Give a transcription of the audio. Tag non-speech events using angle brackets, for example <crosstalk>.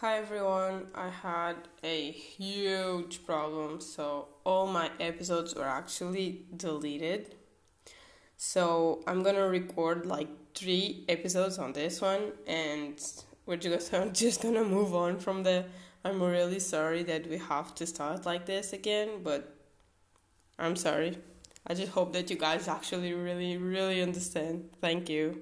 Hi everyone, I had a huge problem, so all my episodes were actually deleted. So I'm gonna record like three episodes on this one, and we're just <laughs> I'm just gonna move on from the. I'm really sorry that we have to start like this again, but I'm sorry. I just hope that you guys actually really, really understand. Thank you.